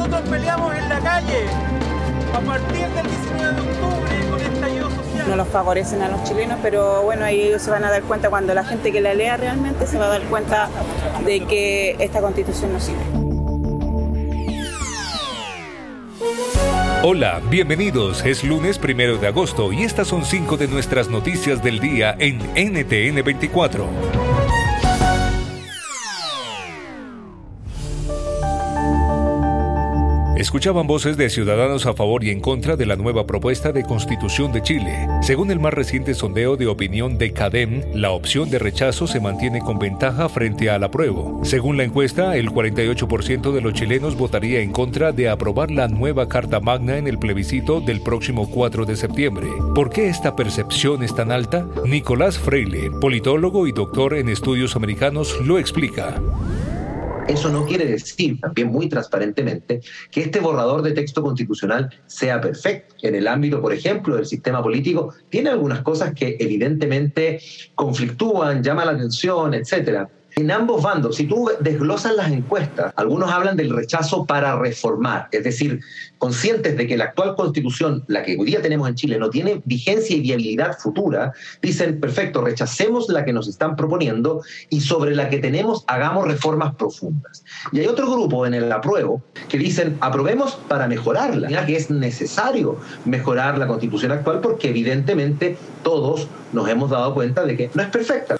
nosotros peleamos en la calle a partir del 19 de octubre con estallido social. No los favorecen a los chilenos, pero bueno, ahí ellos se van a dar cuenta cuando la gente que la lea realmente se va a dar cuenta de que esta constitución no sirve. Hola, bienvenidos. Es lunes primero de agosto y estas son cinco de nuestras noticias del día en NTN 24. Escuchaban voces de ciudadanos a favor y en contra de la nueva propuesta de constitución de Chile. Según el más reciente sondeo de opinión de CADEM, la opción de rechazo se mantiene con ventaja frente al apruebo. Según la encuesta, el 48% de los chilenos votaría en contra de aprobar la nueva Carta Magna en el plebiscito del próximo 4 de septiembre. ¿Por qué esta percepción es tan alta? Nicolás Freile, politólogo y doctor en estudios americanos, lo explica. Eso no quiere decir, también muy transparentemente, que este borrador de texto constitucional sea perfecto. En el ámbito, por ejemplo, del sistema político, tiene algunas cosas que evidentemente conflictúan, llaman la atención, etcétera en ambos bandos, si tú desglosas las encuestas, algunos hablan del rechazo para reformar, es decir, conscientes de que la actual constitución, la que hoy día tenemos en Chile, no tiene vigencia y viabilidad futura, dicen, perfecto, rechacemos la que nos están proponiendo y sobre la que tenemos hagamos reformas profundas. Y hay otro grupo en el apruebo que dicen, aprobemos para mejorarla, que es necesario mejorar la constitución actual porque evidentemente todos nos hemos dado cuenta de que no es perfecta.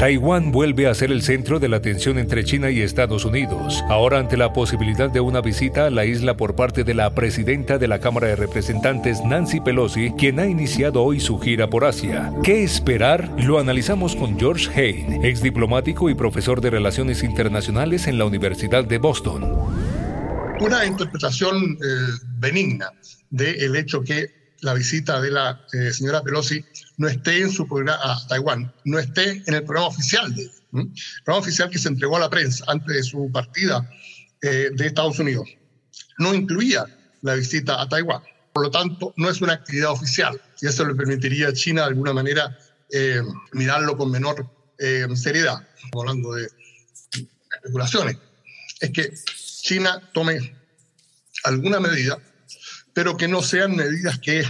Taiwán vuelve a ser el centro de la atención entre China y Estados Unidos, ahora ante la posibilidad de una visita a la isla por parte de la presidenta de la Cámara de Representantes, Nancy Pelosi, quien ha iniciado hoy su gira por Asia. ¿Qué esperar? Lo analizamos con George Hain, ex diplomático y profesor de Relaciones Internacionales en la Universidad de Boston. Una interpretación eh, benigna del hecho que la visita de la eh, señora Pelosi no esté en su programa a Taiwán, no esté en el programa oficial de el programa oficial que se entregó a la prensa antes de su partida eh, de Estados Unidos. No incluía la visita a Taiwán. Por lo tanto, no es una actividad oficial y eso le permitiría a China de alguna manera eh, mirarlo con menor seriedad. hablando de especulaciones. Es que China tome alguna medida pero que no sean medidas que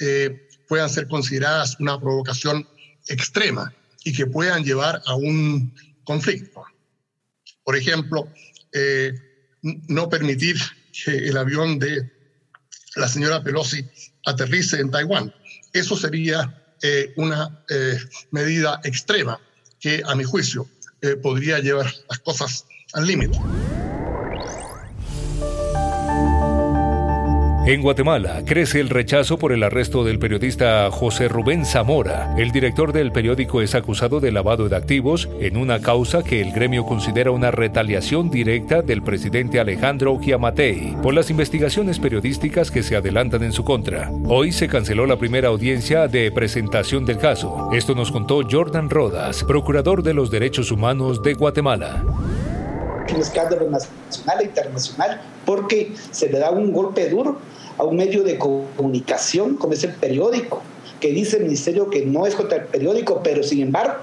eh, puedan ser consideradas una provocación extrema y que puedan llevar a un conflicto. Por ejemplo, eh, no permitir que el avión de la señora Pelosi aterrice en Taiwán. Eso sería eh, una medida extrema que, a mi juicio, podría llevar las cosas al límite. En Guatemala crece el rechazo por el arresto del periodista José Rubén Zamora. El director del periódico es acusado de lavado de activos en una causa que el gremio considera una retaliación directa del presidente Alejandro Giamatei por las investigaciones periodísticas que se adelantan en su contra. Hoy se canceló la primera audiencia de presentación del caso. Esto nos contó Jordan Rodas, procurador de los derechos humanos de Guatemala un escándalo nacional e internacional porque se le da un golpe duro a un medio de comunicación como es el periódico, que dice el ministerio que no es contra el periódico, pero sin embargo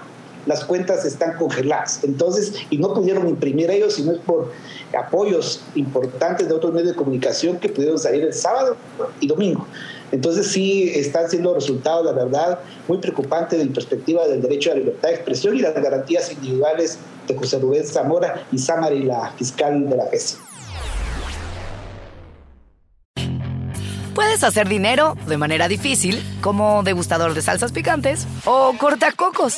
las cuentas están congeladas. Entonces, y no pudieron imprimir ellos, sino es por apoyos importantes de otros medios de comunicación que pudieron salir el sábado y domingo. Entonces sí están siendo resultados, la verdad, muy preocupantes desde perspectiva del derecho a la libertad de expresión y las garantías individuales de José Rubén Zamora y Samari, la fiscal de la FESI. Puedes hacer dinero de manera difícil, como degustador de salsas picantes, o cortacocos,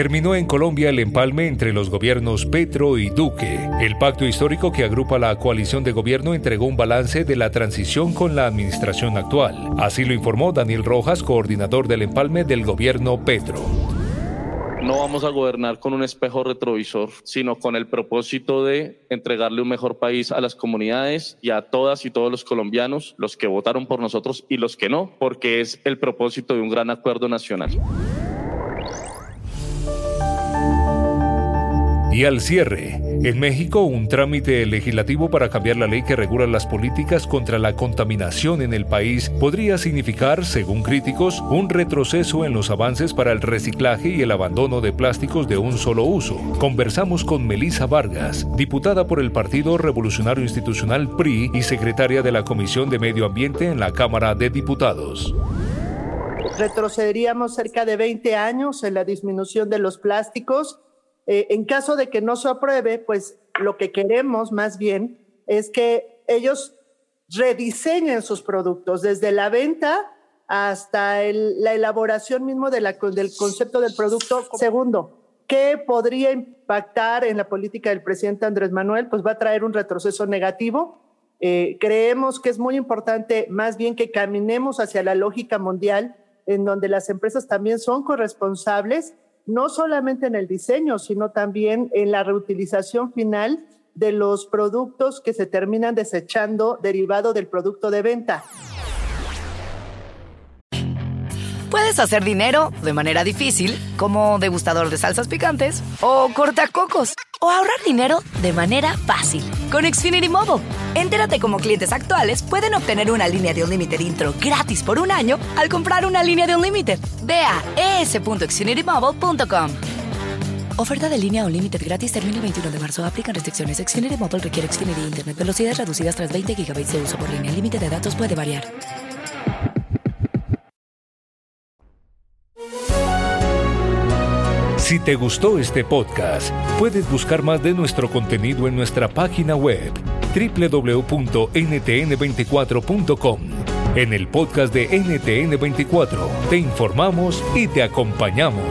Terminó en Colombia el empalme entre los gobiernos Petro y Duque. El pacto histórico que agrupa la coalición de gobierno entregó un balance de la transición con la administración actual. Así lo informó Daniel Rojas, coordinador del empalme del gobierno Petro. No vamos a gobernar con un espejo retrovisor, sino con el propósito de entregarle un mejor país a las comunidades y a todas y todos los colombianos, los que votaron por nosotros y los que no, porque es el propósito de un gran acuerdo nacional. Y al cierre, en México un trámite legislativo para cambiar la ley que regula las políticas contra la contaminación en el país podría significar, según críticos, un retroceso en los avances para el reciclaje y el abandono de plásticos de un solo uso. Conversamos con Melisa Vargas, diputada por el Partido Revolucionario Institucional PRI y secretaria de la Comisión de Medio Ambiente en la Cámara de Diputados. Retrocederíamos cerca de 20 años en la disminución de los plásticos eh, en caso de que no se apruebe, pues lo que queremos más bien es que ellos rediseñen sus productos desde la venta hasta la elaboración mismo del concepto del producto. Segundo, ¿qué podría impactar en la política del presidente Andrés Manuel? Pues va a traer un retroceso negativo. Eh, creemos que es muy importante más bien que caminemos hacia la lógica mundial en donde las empresas también son corresponsables no solamente en el diseño, sino también en la reutilización final de los productos que se terminan desechando derivado del producto de venta. Puedes hacer dinero de manera difícil, como degustador de salsas picantes, o cortacocos, o ahorrar dinero de manera fácil con Xfinity Mobile. Entérate cómo clientes actuales pueden obtener una línea de Unlimited intro gratis por un año al comprar una línea de Unlimited. Ve a es.xfinitymobile.com. Oferta de línea Unlimited gratis termina el 21 de marzo. Aplican restricciones. Xfinity Mobile requiere Xfinity Internet. Velocidades reducidas tras 20 GB de uso por línea. El límite de datos puede variar. Si te gustó este podcast, puedes buscar más de nuestro contenido en nuestra página web www.ntn24.com. En el podcast de NTN24 te informamos y te acompañamos.